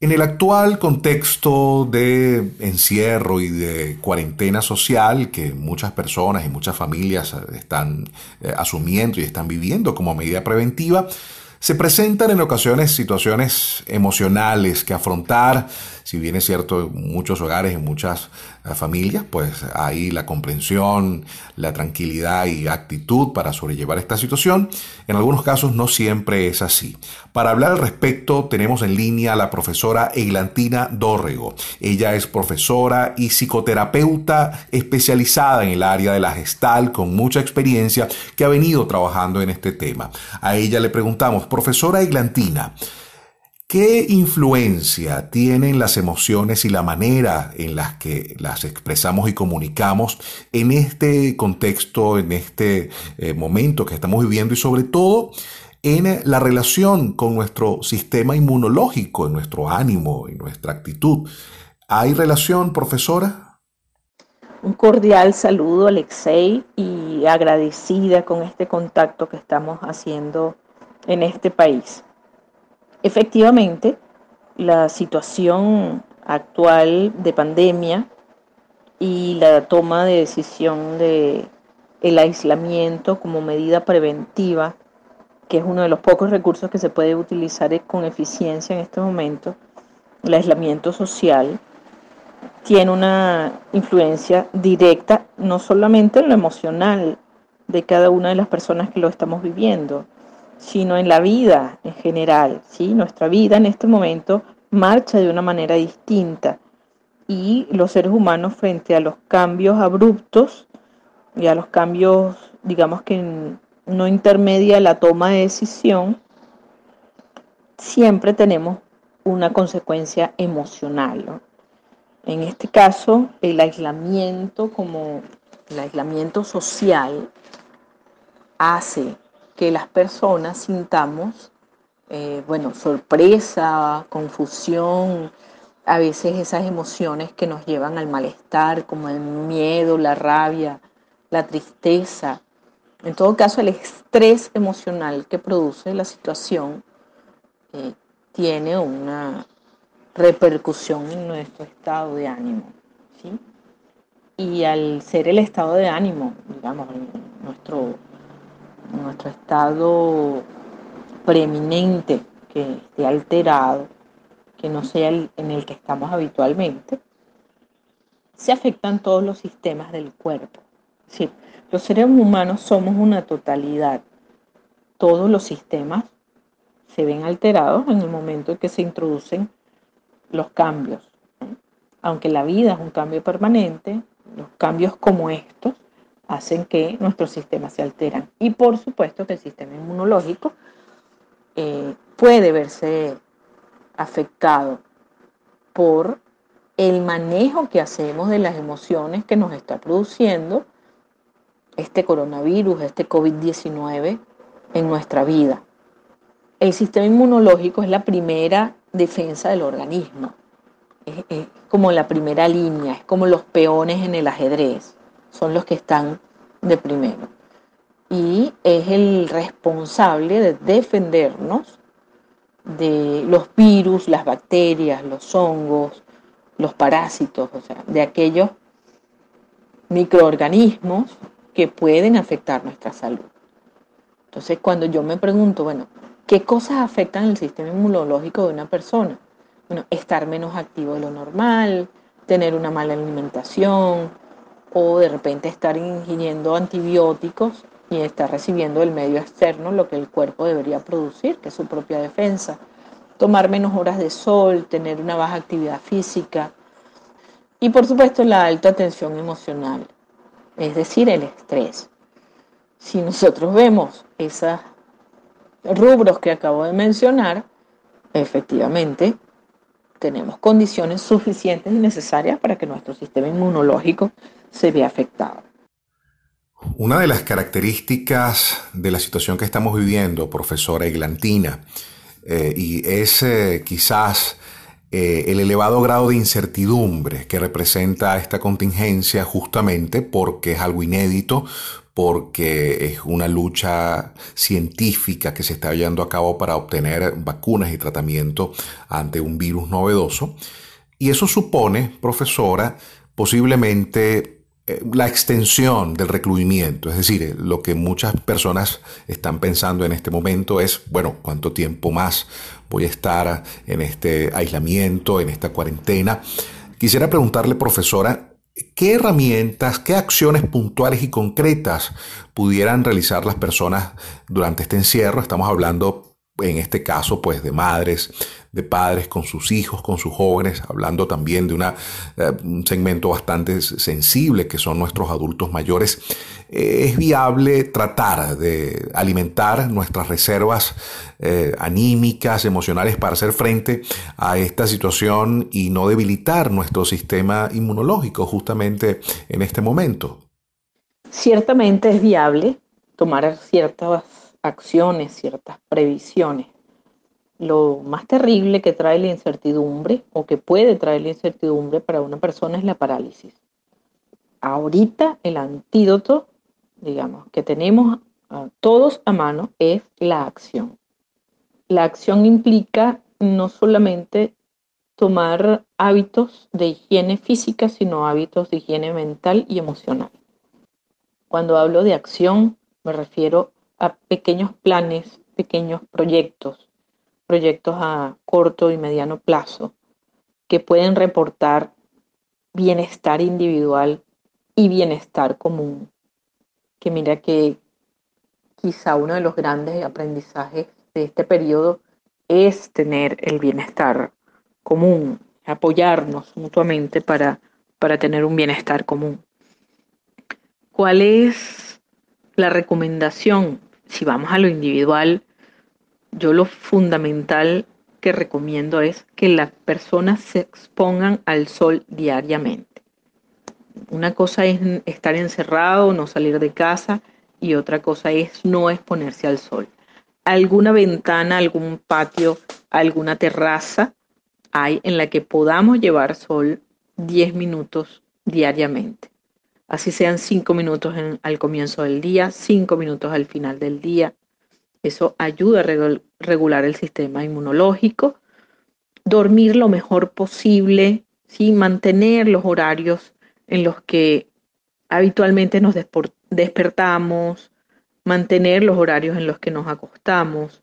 En el actual contexto de encierro y de cuarentena social que muchas personas y muchas familias están eh, asumiendo y están viviendo como medida preventiva, se presentan en ocasiones situaciones emocionales que afrontar, si bien es cierto, en muchos hogares, en muchas familias, pues hay la comprensión, la tranquilidad y actitud para sobrellevar esta situación. En algunos casos no siempre es así. Para hablar al respecto tenemos en línea a la profesora Eglantina Dórrego. Ella es profesora y psicoterapeuta especializada en el área de la gestal con mucha experiencia que ha venido trabajando en este tema. A ella le preguntamos, profesora Eglantina, ¿Qué influencia tienen las emociones y la manera en las que las expresamos y comunicamos en este contexto, en este eh, momento que estamos viviendo y sobre todo en la relación con nuestro sistema inmunológico, en nuestro ánimo, en nuestra actitud? ¿Hay relación, profesora? Un cordial saludo, Alexei, y agradecida con este contacto que estamos haciendo en este país. Efectivamente, la situación actual de pandemia y la toma de decisión de el aislamiento como medida preventiva, que es uno de los pocos recursos que se puede utilizar con eficiencia en este momento, el aislamiento social, tiene una influencia directa no solamente en lo emocional de cada una de las personas que lo estamos viviendo, sino en la vida en general. ¿sí? Nuestra vida en este momento marcha de una manera distinta y los seres humanos frente a los cambios abruptos y a los cambios, digamos que no intermedia la toma de decisión, siempre tenemos una consecuencia emocional. En este caso, el aislamiento como el aislamiento social hace que las personas sintamos, eh, bueno, sorpresa, confusión, a veces esas emociones que nos llevan al malestar, como el miedo, la rabia, la tristeza. En todo caso, el estrés emocional que produce la situación eh, tiene una repercusión en nuestro estado de ánimo. ¿sí? Y al ser el estado de ánimo, digamos, nuestro nuestro estado preeminente que esté alterado, que no sea el en el que estamos habitualmente, se afectan todos los sistemas del cuerpo. Sí, los seres humanos somos una totalidad. Todos los sistemas se ven alterados en el momento en que se introducen los cambios. Aunque la vida es un cambio permanente, los cambios como estos hacen que nuestros sistemas se alteran. Y por supuesto que el sistema inmunológico eh, puede verse afectado por el manejo que hacemos de las emociones que nos está produciendo este coronavirus, este COVID-19 en nuestra vida. El sistema inmunológico es la primera defensa del organismo, es como la primera línea, es como los peones en el ajedrez son los que están de primero. Y es el responsable de defendernos de los virus, las bacterias, los hongos, los parásitos, o sea, de aquellos microorganismos que pueden afectar nuestra salud. Entonces, cuando yo me pregunto, bueno, ¿qué cosas afectan el sistema inmunológico de una persona? Bueno, estar menos activo de lo normal, tener una mala alimentación, o de repente estar ingiriendo antibióticos y estar recibiendo del medio externo lo que el cuerpo debería producir, que es su propia defensa. Tomar menos horas de sol, tener una baja actividad física y por supuesto la alta tensión emocional, es decir, el estrés. Si nosotros vemos esos rubros que acabo de mencionar, efectivamente tenemos condiciones suficientes y necesarias para que nuestro sistema inmunológico se vea afectado. Una de las características de la situación que estamos viviendo, profesora Eglantina, eh, y es eh, quizás eh, el elevado grado de incertidumbre que representa esta contingencia justamente porque es algo inédito, porque es una lucha científica que se está llevando a cabo para obtener vacunas y tratamiento ante un virus novedoso. Y eso supone, profesora, posiblemente la extensión del recluimiento, es decir, lo que muchas personas están pensando en este momento es, bueno, ¿cuánto tiempo más voy a estar en este aislamiento, en esta cuarentena? Quisiera preguntarle, profesora, ¿qué herramientas, qué acciones puntuales y concretas pudieran realizar las personas durante este encierro? Estamos hablando en este caso, pues de madres, de padres con sus hijos, con sus jóvenes, hablando también de eh, un segmento bastante sensible que son nuestros adultos mayores, eh, es viable tratar de alimentar nuestras reservas eh, anímicas, emocionales para hacer frente a esta situación y no debilitar nuestro sistema inmunológico justamente en este momento. Ciertamente es viable tomar ciertas acciones, ciertas previsiones. Lo más terrible que trae la incertidumbre o que puede traer la incertidumbre para una persona es la parálisis. Ahorita el antídoto, digamos, que tenemos todos a mano es la acción. La acción implica no solamente tomar hábitos de higiene física, sino hábitos de higiene mental y emocional. Cuando hablo de acción, me refiero a pequeños planes, pequeños proyectos, proyectos a corto y mediano plazo, que pueden reportar bienestar individual y bienestar común. Que mira que quizá uno de los grandes aprendizajes de este periodo es tener el bienestar común, apoyarnos mutuamente para, para tener un bienestar común. ¿Cuál es la recomendación si vamos a lo individual, yo lo fundamental que recomiendo es que las personas se expongan al sol diariamente. Una cosa es estar encerrado, no salir de casa y otra cosa es no exponerse al sol. Alguna ventana, algún patio, alguna terraza hay en la que podamos llevar sol 10 minutos diariamente así sean cinco minutos al comienzo del día, cinco minutos al final del día. Eso ayuda a regular el sistema inmunológico, dormir lo mejor posible, ¿sí? mantener los horarios en los que habitualmente nos despertamos, mantener los horarios en los que nos acostamos,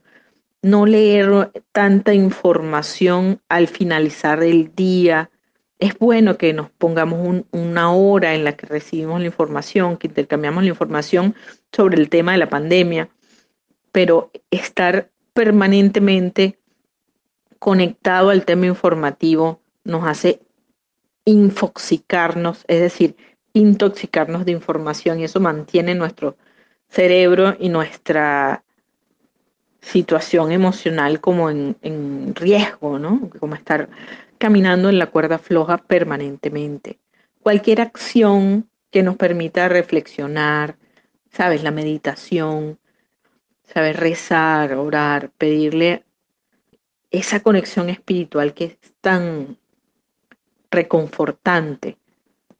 no leer tanta información al finalizar el día, es bueno que nos pongamos una hora en la que recibimos la información, que intercambiamos la información sobre el tema de la pandemia, pero estar permanentemente conectado al tema informativo nos hace infoxicarnos, es decir, intoxicarnos de información y eso mantiene nuestro cerebro y nuestra situación emocional como en, en riesgo, ¿no? Como estar caminando en la cuerda floja permanentemente. Cualquier acción que nos permita reflexionar, sabes, la meditación, sabes, rezar, orar, pedirle esa conexión espiritual que es tan reconfortante,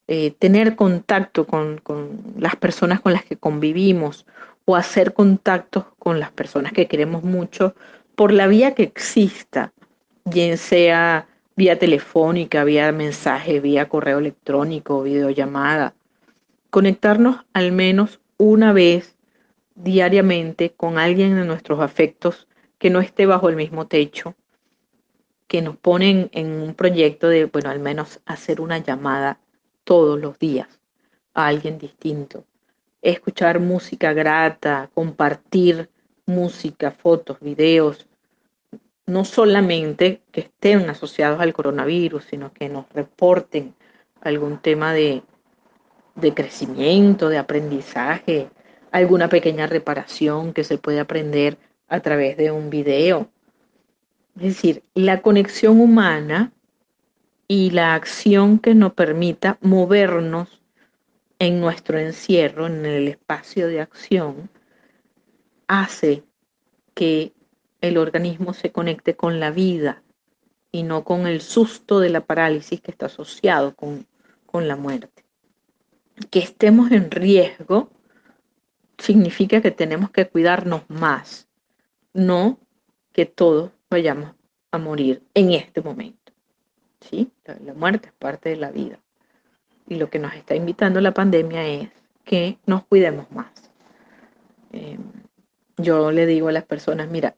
eh, tener contacto con, con las personas con las que convivimos o hacer contactos con las personas que queremos mucho por la vía que exista, bien sea vía telefónica, vía mensaje, vía correo electrónico, videollamada. Conectarnos al menos una vez diariamente con alguien de nuestros afectos que no esté bajo el mismo techo, que nos ponen en un proyecto de, bueno, al menos hacer una llamada todos los días a alguien distinto. Escuchar música grata, compartir música, fotos, videos, no solamente que estén asociados al coronavirus, sino que nos reporten algún tema de, crecimiento, de aprendizaje, alguna pequeña reparación que se puede aprender a través de un video. Es decir, la conexión humana y la acción que nos permita movernos en nuestro encierro, en el espacio de acción, hace que el organismo se conecte con la vida y no con el susto de la parálisis que está asociado con, con la muerte. Que estemos en riesgo significa que tenemos que cuidarnos más, no que todos vayamos a morir en este momento. ¿sí? La, muerte es parte de la vida. Y lo que nos está invitando la pandemia es que nos cuidemos más. Em, yo le digo a las personas, mira,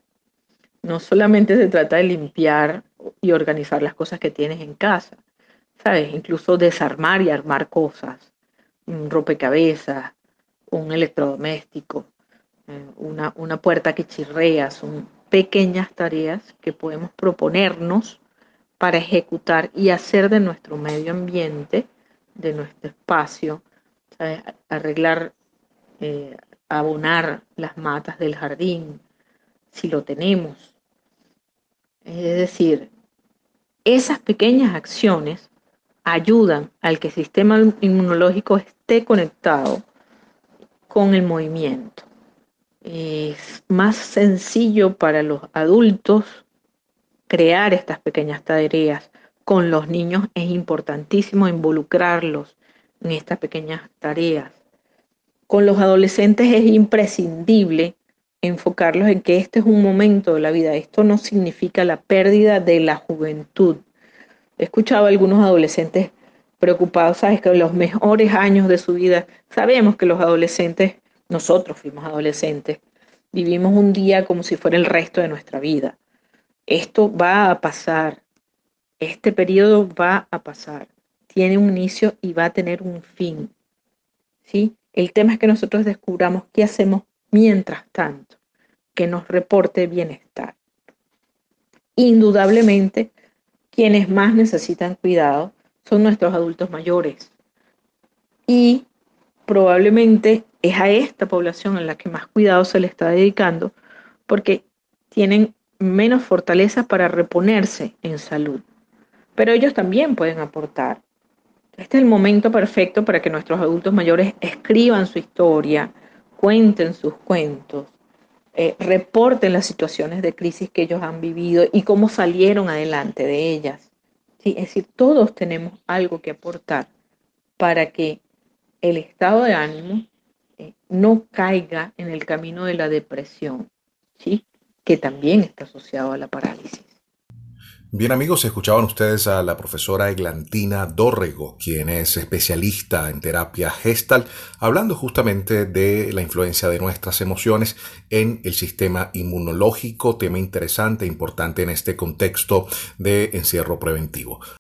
no solamente se trata de limpiar y organizar las cosas que tienes en casa, ¿sabes? Incluso desarmar y armar cosas, un rompecabezas, un electrodoméstico, eh, una, una puerta que chirrea, son pequeñas tareas que podemos proponernos para ejecutar y hacer de nuestro medio ambiente, de nuestro espacio, arreglar, eh, abonar las matas del jardín, si lo tenemos. Es decir, esas pequeñas acciones ayudan al que el sistema inmunológico esté conectado con el movimiento. Es más sencillo para los adultos crear estas pequeñas tareas. Con los niños es importantísimo involucrarlos en estas pequeñas tareas. Con los adolescentes es imprescindible enfocarlos en que este es un momento de la vida. Esto no significa la pérdida de la juventud. He escuchado a algunos adolescentes preocupados, sabes que los mejores años de su vida, sabemos que los adolescentes, nosotros fuimos adolescentes, vivimos un día como si fuera el resto de nuestra vida. Esto va a pasar, este periodo va a pasar, tiene un inicio y va a tener un fin. ¿sí? El tema es que nosotros descubramos qué hacemos mientras tanto, que nos reporte bienestar. Indudablemente, quienes más necesitan cuidado son nuestros adultos mayores. Y probablemente es a esta población a la que más cuidado se le está dedicando porque tienen menos fortaleza para reponerse en salud. Pero ellos también pueden aportar. Este es el momento perfecto para que nuestros adultos mayores escriban su historia, cuenten sus cuentos, eh, reporten las situaciones de crisis que ellos han vivido y cómo salieron adelante de ellas. Es decir, todos tenemos algo que aportar para que el estado de ánimo eh, no caiga en el camino de la depresión, ¿sí? que también está asociado a la parálisis. Bien amigos, escuchaban ustedes a la profesora Eglantina Dorrego, quien es especialista en terapia gestal, hablando justamente de la influencia de nuestras emociones en el sistema inmunológico, tema interesante, e importante en este contexto de encierro preventivo.